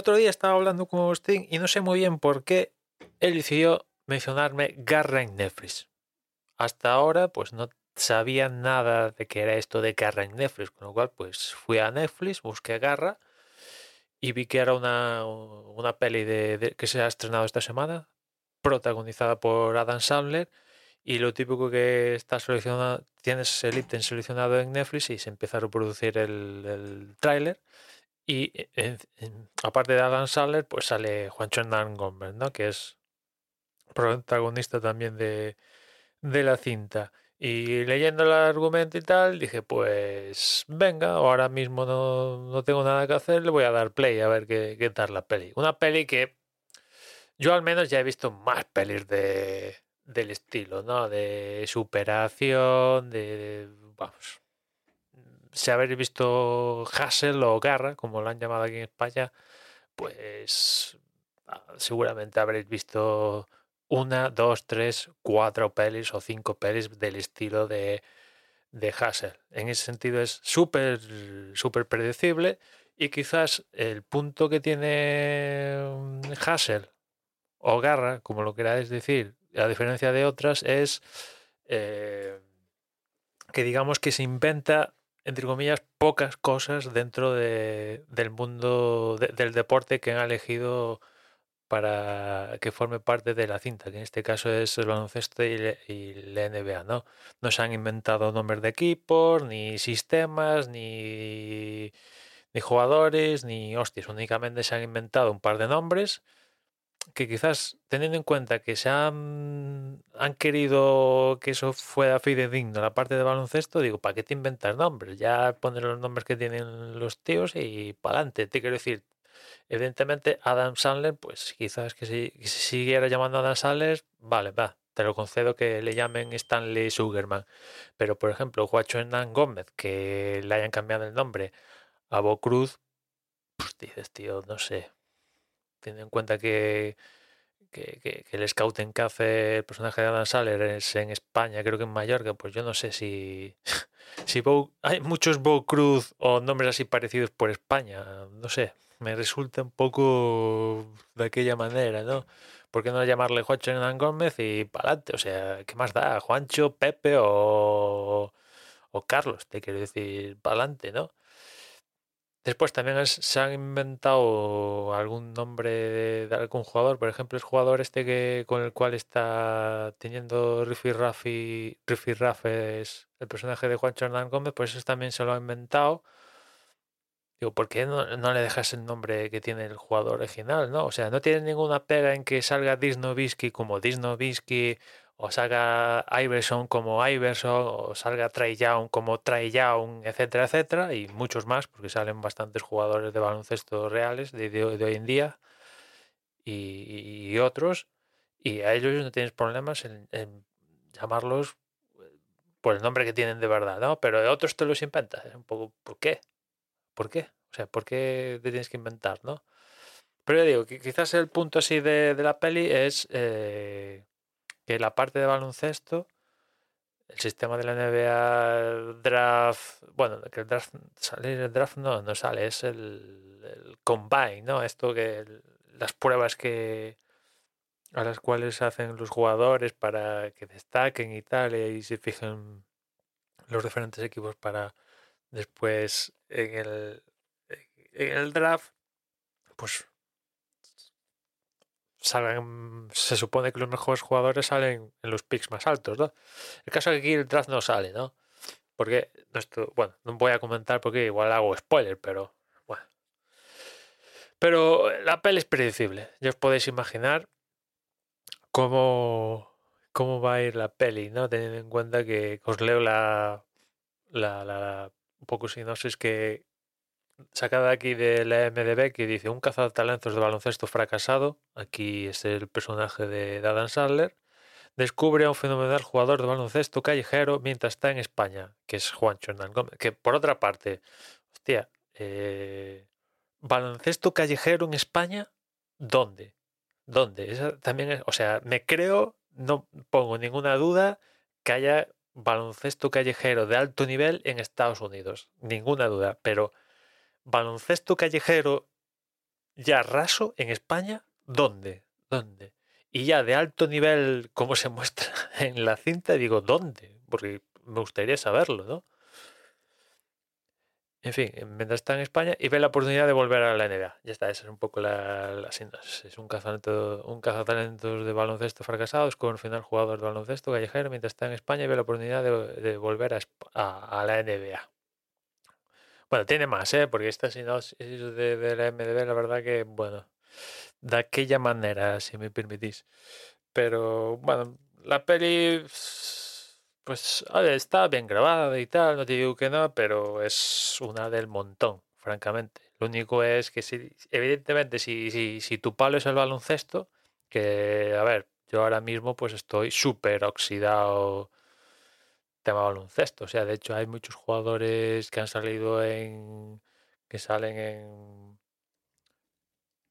Otro día estaba hablando con Agustín y no sé muy bien por qué él decidió mencionarme Garra en Netflix. Hasta ahora, pues no sabía nada de qué era esto de Garra en Netflix, con lo cual, pues fui a Netflix, busqué Garra y vi que era una, una peli de, que se ha estrenado esta semana, protagonizada por Adam Sandler. Y lo típico que está seleccionado, tienes el ítem seleccionado en Netflix y se empieza a reproducir el, el tráiler. Y aparte de Adam Sandler, pues sale Juancho Hernán Gómez, ¿no? Que es protagonista también de, de la cinta. Y leyendo el argumento y tal, dije, pues venga, ahora mismo no, no tengo nada que hacer, le voy a dar play a ver qué, qué, tal la peli. Una peli que yo al menos ya he visto más pelis de, del estilo, ¿no? De superación, de, vamos, si habéis visto Hassel o Garra, como lo han llamado aquí en España, pues ah, seguramente habréis visto una, dos, tres, cuatro pelis o cinco pelis del estilo de, de Hassel. En ese sentido es súper, súper predecible y quizás el punto que tiene mm, Hassel o Garra, como lo queráis decir, a diferencia de otras, es eh, que digamos que se inventa entre comillas, pocas cosas dentro de, del mundo del deporte que han elegido para que forme parte de la cinta, que en este caso es el baloncesto y, la NBA, ¿no? No se han inventado nombres de equipos, ni sistemas, ni, ni jugadores, ni hostias, únicamente se han inventado un par de nombres que quizás teniendo en cuenta que se han, han querido que eso fuera fidedigno la parte de baloncesto, digo, ¿para qué te inventas nombres? Ya poner los nombres que tienen los tíos y para adelante. Te quiero decir, evidentemente Adam Sandler, pues quizás que si, que si siguiera llamando Adam Sandler, vale, va, te lo concedo que le llamen Stanley Sugarman. Pero por ejemplo, Juacho Hernán Gómez, que le hayan cambiado el nombre a Bo Cruz, pues dices, tío, no sé, teniendo en cuenta que, que, que, que el scouting que hace el personaje de Adam Sandler es en España, creo que en Mallorca, pues yo no sé si, si hay muchos Bo Cruz o nombres así parecidos por España, no sé, me resulta un poco de aquella manera, ¿no? ¿Por qué no llamarle Juancho Hernán Gómez y pa'lante? O sea, ¿qué más da? Juancho, Pepe o, o Carlos, te quiero decir, pa'lante, ¿no? Después también se han inventado algún nombre de, algún jugador, por ejemplo, el jugador este que con el cual está teniendo Riffy Raffi, Riffy Raff es el personaje de Juancho Hernán Gómez, pues eso también se lo ha inventado. Digo, ¿por qué no, no, le dejas el nombre que tiene el jugador original, no? O sea, no tiene ninguna pega en que salga Disnovisky como Disnovisky o salga Iverson como Iverson, o salga Trey Young como Trey etcétera, etcétera, y muchos más, porque salen bastantes jugadores de baloncesto reales de, hoy en día y, otros, y a ellos no tienes problemas en, llamarlos por el nombre que tienen de verdad, ¿no? Pero de otros te los inventas, es un poco, ¿por qué? ¿Por qué? O sea, ¿por qué te tienes que inventar, no? Pero yo digo que quizás el punto así de, de la peli es... Eh, que la parte de baloncesto, el sistema de la NBA draft, bueno, que el draft sale, el draft no, no sale, es el, el combine, ¿no? Esto que las pruebas que a las cuales hacen los jugadores para que destaquen y tal, y se fijen los diferentes equipos para después en el, en el draft, pues salgan, se supone que los mejores jugadores salen en los picks más altos, ¿no? El caso es que aquí el draft no sale, ¿no? Porque, bueno, no voy a comentar porque igual hago spoiler, pero bueno. Pero la peli es predecible. Ya os podéis imaginar cómo, cómo va a ir la peli, ¿no? Teniendo en cuenta que os leo la, la, la un poco sinopsis que sacada aquí de la MDB que dice un cazatalentos de baloncesto fracasado, aquí es el personaje de Adam Sandler, descubre a un fenomenal jugador de baloncesto callejero mientras está en España, que es Juancho Hernán Gómez, que por otra parte, hostia, eh, baloncesto callejero en España, ¿dónde? ¿Dónde? Esa también o sea, me creo, no pongo ninguna duda que haya baloncesto callejero de alto nivel en Estados Unidos, ninguna duda, pero baloncesto callejero ya raso en España, ¿dónde? ¿Dónde? Y ya de alto nivel, como se muestra en la cinta, digo, ¿dónde? Porque me gustaría saberlo, ¿no? En fin, mientras está en España y ve la oportunidad de volver a la NBA. Ya está, esa es un poco la, la Es un cazatalentos, un cazatalentos de baloncesto fracasados con final jugador de baloncesto callejero mientras está en España y ve la oportunidad de, volver a, la NBA. Bueno, tiene más, ¿eh? Porque esta sinopsis de, de la MDB, la verdad que, bueno, de aquella manera, si me permitís. Pero, bueno, la peli pues está bien grabada y tal, no te digo que no, pero es una del montón, francamente. Lo único es que si, evidentemente, si, si, si tu palo es el baloncesto, que, a ver, yo ahora mismo pues estoy súper oxidado tema baloncesto. O sea, de hecho hay muchos jugadores que han salido en... que salen en...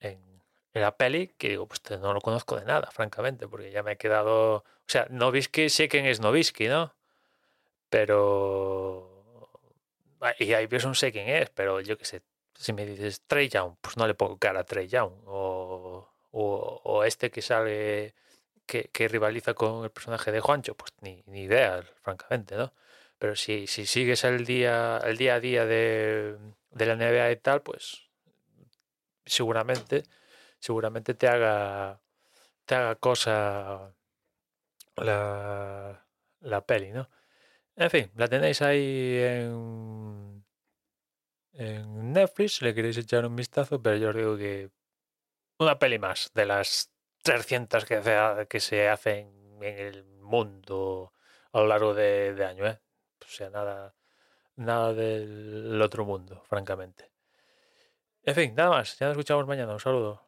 en, la peli que digo, pues no lo conozco de nada, francamente, porque ya me he quedado o sea, Novisky sé quién es Novisky, ¿no? Pero. Ah, y ahí un sé quién es, pero yo qué sé. Si me dices Trey Young, pues no le pongo cara a Trey Young. O, o, este que sale. Que, rivaliza con el personaje de Juancho, pues ni, ni idea, francamente, ¿no? Pero si, si sigues el día, el día a día de, de la NBA y tal, pues seguramente, seguramente te haga, te haga cosa la, la peli, ¿no? En fin, la tenéis ahí en, en Netflix, le queréis echar un vistazo, pero yo os digo que una peli más de las 300 que, se, que se hacen en el mundo a lo largo de, de año, ¿eh? O sea, nada, nada del otro mundo, francamente. En fin, nada más. Ya nos escuchamos mañana. Un saludo.